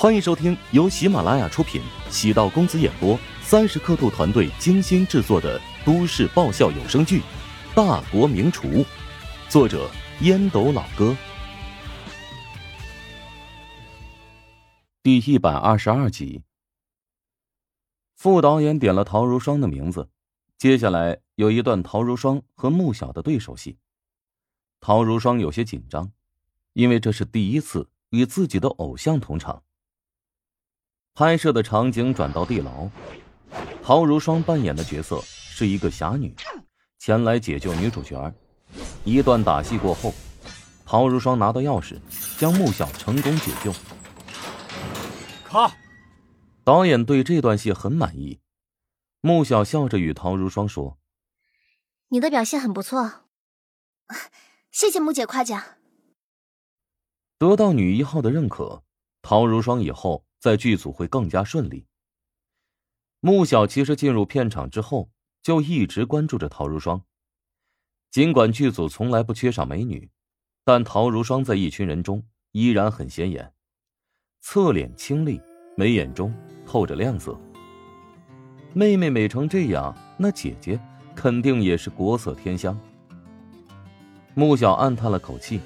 欢迎收听由喜马拉雅出品、喜道公子演播、三十刻度团队精心制作的都市爆笑有声剧《大国名厨》，作者烟斗老哥，第一百二十二集。副导演点了陶如霜的名字，接下来有一段陶如霜和穆晓的对手戏。陶如霜有些紧张，因为这是第一次与自己的偶像同场。拍摄的场景转到地牢，陶如霜扮演的角色是一个侠女，前来解救女主角。一段打戏过后，陶如霜拿到钥匙，将穆晓成功解救。卡。导演对这段戏很满意，穆小笑着与陶如霜说：“你的表现很不错，谢谢穆姐夸奖。”得到女一号的认可，陶如霜以后在剧组会更加顺利。穆小其实进入片场之后就一直关注着陶如霜，尽管剧组从来不缺少美女，但陶如霜在一群人中依然很显眼，侧脸清丽，眉眼中。透着亮色。妹妹美成这样，那姐姐肯定也是国色天香。穆小暗叹了口气，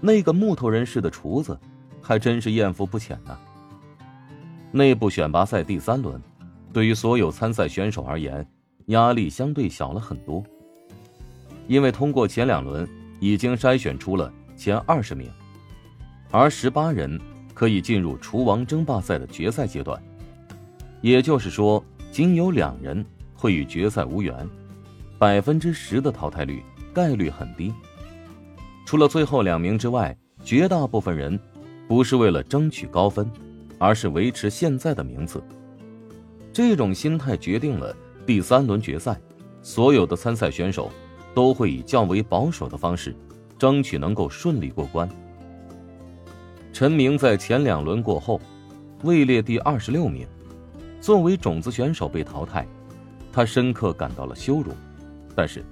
那个木头人似的厨子，还真是艳福不浅呢。内部选拔赛第三轮，对于所有参赛选手而言，压力相对小了很多，因为通过前两轮已经筛选出了前二十名，而十八人可以进入厨王争霸赛的决赛阶段。也就是说，仅有两人会与决赛无缘，百分之十的淘汰率，概率很低。除了最后两名之外，绝大部分人不是为了争取高分，而是维持现在的名次。这种心态决定了第三轮决赛，所有的参赛选手都会以较为保守的方式，争取能够顺利过关。陈明在前两轮过后，位列第二十六名。作为种子选手被淘汰，他深刻感到了羞辱，但是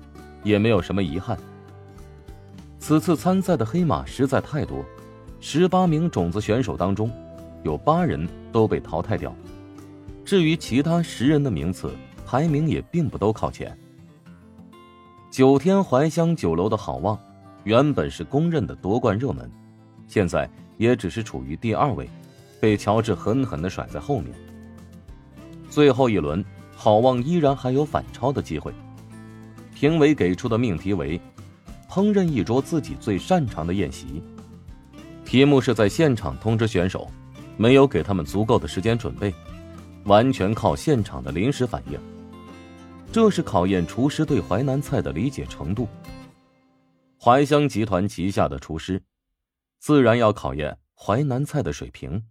也没有什么遗憾。此次参赛的黑马实在太多，十八名种子选手当中，有八人都被淘汰掉。至于其他十人的名次排名也并不都靠前。九天怀香酒楼的好望，原本是公认的夺冠热门，现在也只是处于第二位，被乔治狠狠的甩在后面。最后一轮，好望依然还有反超的机会。评委给出的命题为：烹饪一桌自己最擅长的宴席。题目是在现场通知选手，没有给他们足够的时间准备，完全靠现场的临时反应。这是考验厨师对淮南菜的理解程度。淮香集团旗下的厨师，自然要考验淮南菜的水平。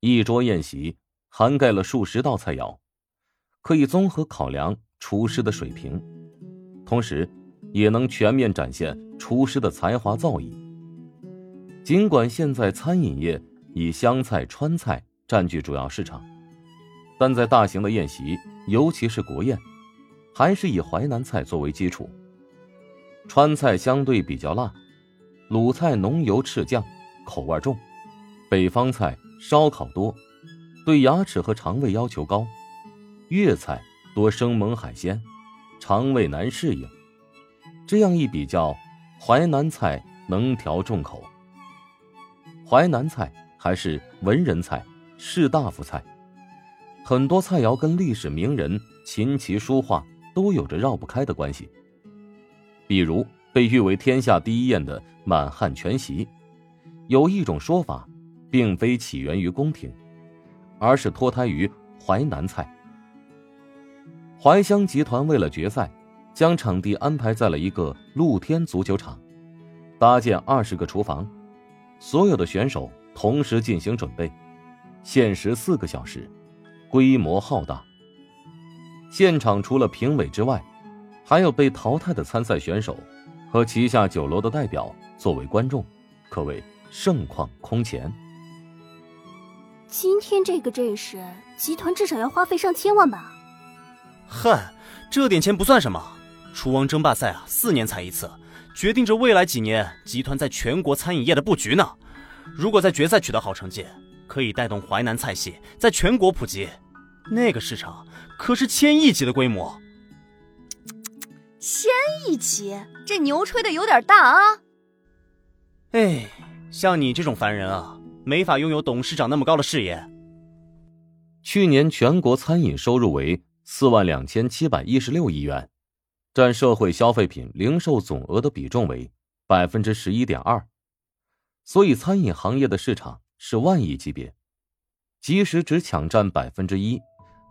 一桌宴席。涵盖了数十道菜肴，可以综合考量厨师的水平，同时也能全面展现厨师的才华造诣。尽管现在餐饮业以湘菜、川菜占据主要市场，但在大型的宴席，尤其是国宴，还是以淮南菜作为基础。川菜相对比较辣，鲁菜浓油赤酱，口味重；北方菜烧烤多。对牙齿和肠胃要求高，粤菜多生猛海鲜，肠胃难适应。这样一比较，淮南菜能调重口。淮南菜还是文人菜、士大夫菜，很多菜肴跟历史名人、琴棋书画都有着绕不开的关系。比如被誉为天下第一宴的满汉全席，有一种说法，并非起源于宫廷。而是脱胎于淮南菜。淮香集团为了决赛，将场地安排在了一个露天足球场，搭建二十个厨房，所有的选手同时进行准备，限时四个小时，规模浩大。现场除了评委之外，还有被淘汰的参赛选手和旗下酒楼的代表作为观众，可谓盛况空前。今天这个阵势，集团至少要花费上千万吧？嗨，这点钱不算什么。厨王争霸赛啊，四年才一次，决定着未来几年集团在全国餐饮业的布局呢。如果在决赛取得好成绩，可以带动淮南菜系在全国普及，那个市场可是千亿级的规模。千亿级，这牛吹的有点大啊！哎，像你这种凡人啊，没法拥有董事长那么高的视野。去年全国餐饮收入为四万两千七百一十六亿元，占社会消费品零售总额的比重为百分之十一点二，所以餐饮行业的市场是万亿级别，即使只抢占百分之一，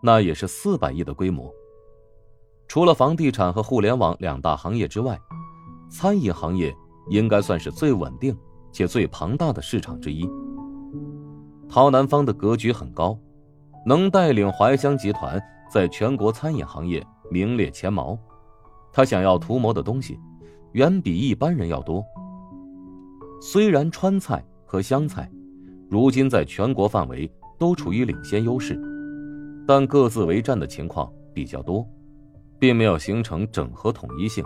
那也是四百亿的规模。除了房地产和互联网两大行业之外，餐饮行业应该算是最稳定且最庞大的市场之一。陶南方的格局很高，能带领怀香集团在全国餐饮行业名列前茅。他想要图谋的东西，远比一般人要多。虽然川菜和湘菜，如今在全国范围都处于领先优势，但各自为战的情况比较多。并没有形成整合统一性，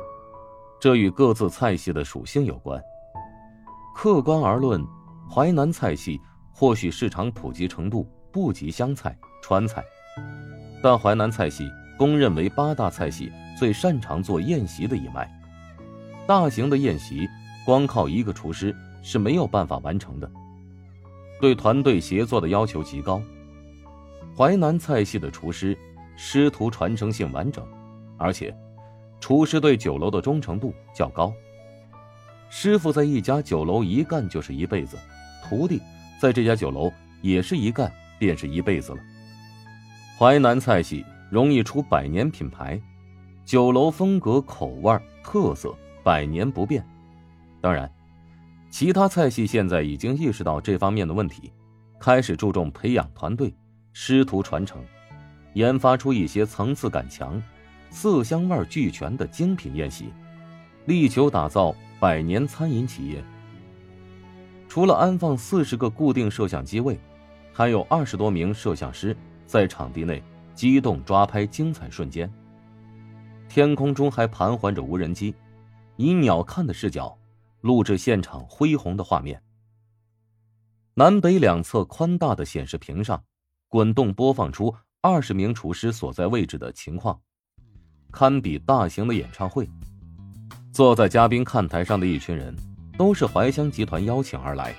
这与各自菜系的属性有关。客观而论，淮南菜系或许市场普及程度不及湘菜、川菜，但淮南菜系公认为八大菜系最擅长做宴席的一脉。大型的宴席，光靠一个厨师是没有办法完成的，对团队协作的要求极高。淮南菜系的厨师师徒传承性完整。而且，厨师对酒楼的忠诚度较高。师傅在一家酒楼一干就是一辈子，徒弟在这家酒楼也是一干便是一辈子了。淮南菜系容易出百年品牌，酒楼风格、口味、特色百年不变。当然，其他菜系现在已经意识到这方面的问题，开始注重培养团队、师徒传承，研发出一些层次感强。色香味俱全的精品宴席，力求打造百年餐饮企业。除了安放四十个固定摄像机位，还有二十多名摄像师在场地内机动抓拍精彩瞬间。天空中还盘桓着无人机，以鸟瞰的视角录制现场恢宏的画面。南北两侧宽大的显示屏上，滚动播放出二十名厨师所在位置的情况。堪比大型的演唱会。坐在嘉宾看台上的一群人，都是怀香集团邀请而来，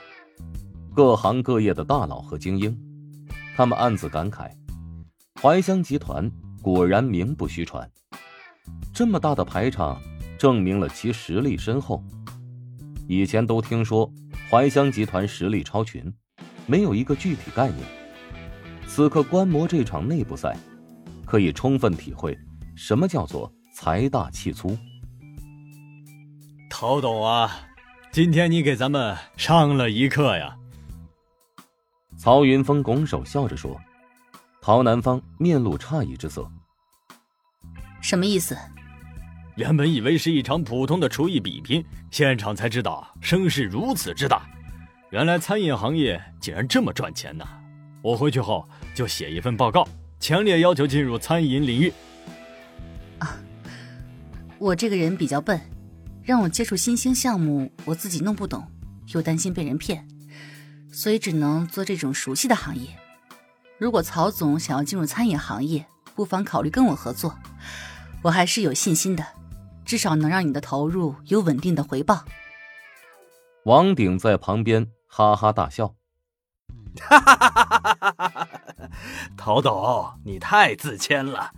各行各业的大佬和精英。他们暗自感慨：怀香集团果然名不虚传。这么大的排场，证明了其实力深厚。以前都听说怀香集团实力超群，没有一个具体概念。此刻观摩这场内部赛，可以充分体会。什么叫做财大气粗？陶董啊，今天你给咱们上了一课呀！曹云峰拱手笑着说。陶南方面露诧异之色。什么意思？原本以为是一场普通的厨艺比拼，现场才知道声势如此之大。原来餐饮行业竟然这么赚钱呢！我回去后就写一份报告，强烈要求进入餐饮领域。啊我这个人比较笨，让我接触新兴项目，我自己弄不懂，又担心被人骗，所以只能做这种熟悉的行业。如果曹总想要进入餐饮行业，不妨考虑跟我合作，我还是有信心的，至少能让你的投入有稳定的回报。王鼎在旁边哈哈大笑：“哈哈哈哈哈哈！陶董，你太自谦了。”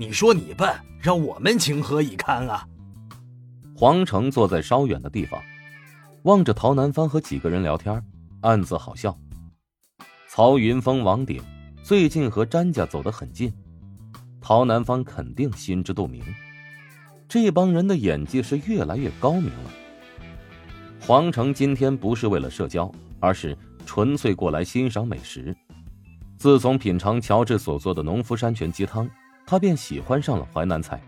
你说你笨，让我们情何以堪啊！黄成坐在稍远的地方，望着陶南方和几个人聊天，暗自好笑。曹云峰、王鼎最近和詹家走得很近，陶南方肯定心知肚明，这帮人的演技是越来越高明了。黄成今天不是为了社交，而是纯粹过来欣赏美食。自从品尝乔治所做的农夫山泉鸡汤。他便喜欢上了淮南菜，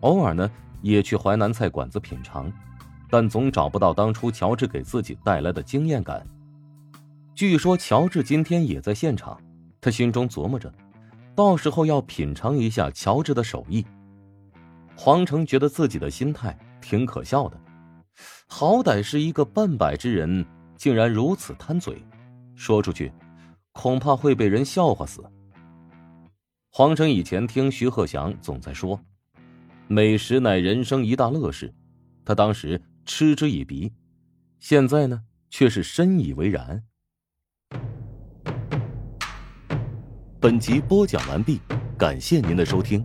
偶尔呢也去淮南菜馆子品尝，但总找不到当初乔治给自己带来的惊艳感。据说乔治今天也在现场，他心中琢磨着，到时候要品尝一下乔治的手艺。黄成觉得自己的心态挺可笑的，好歹是一个半百之人，竟然如此贪嘴，说出去恐怕会被人笑话死。黄成以前听徐鹤祥总在说，美食乃人生一大乐事，他当时嗤之以鼻，现在呢却是深以为然。本集播讲完毕，感谢您的收听。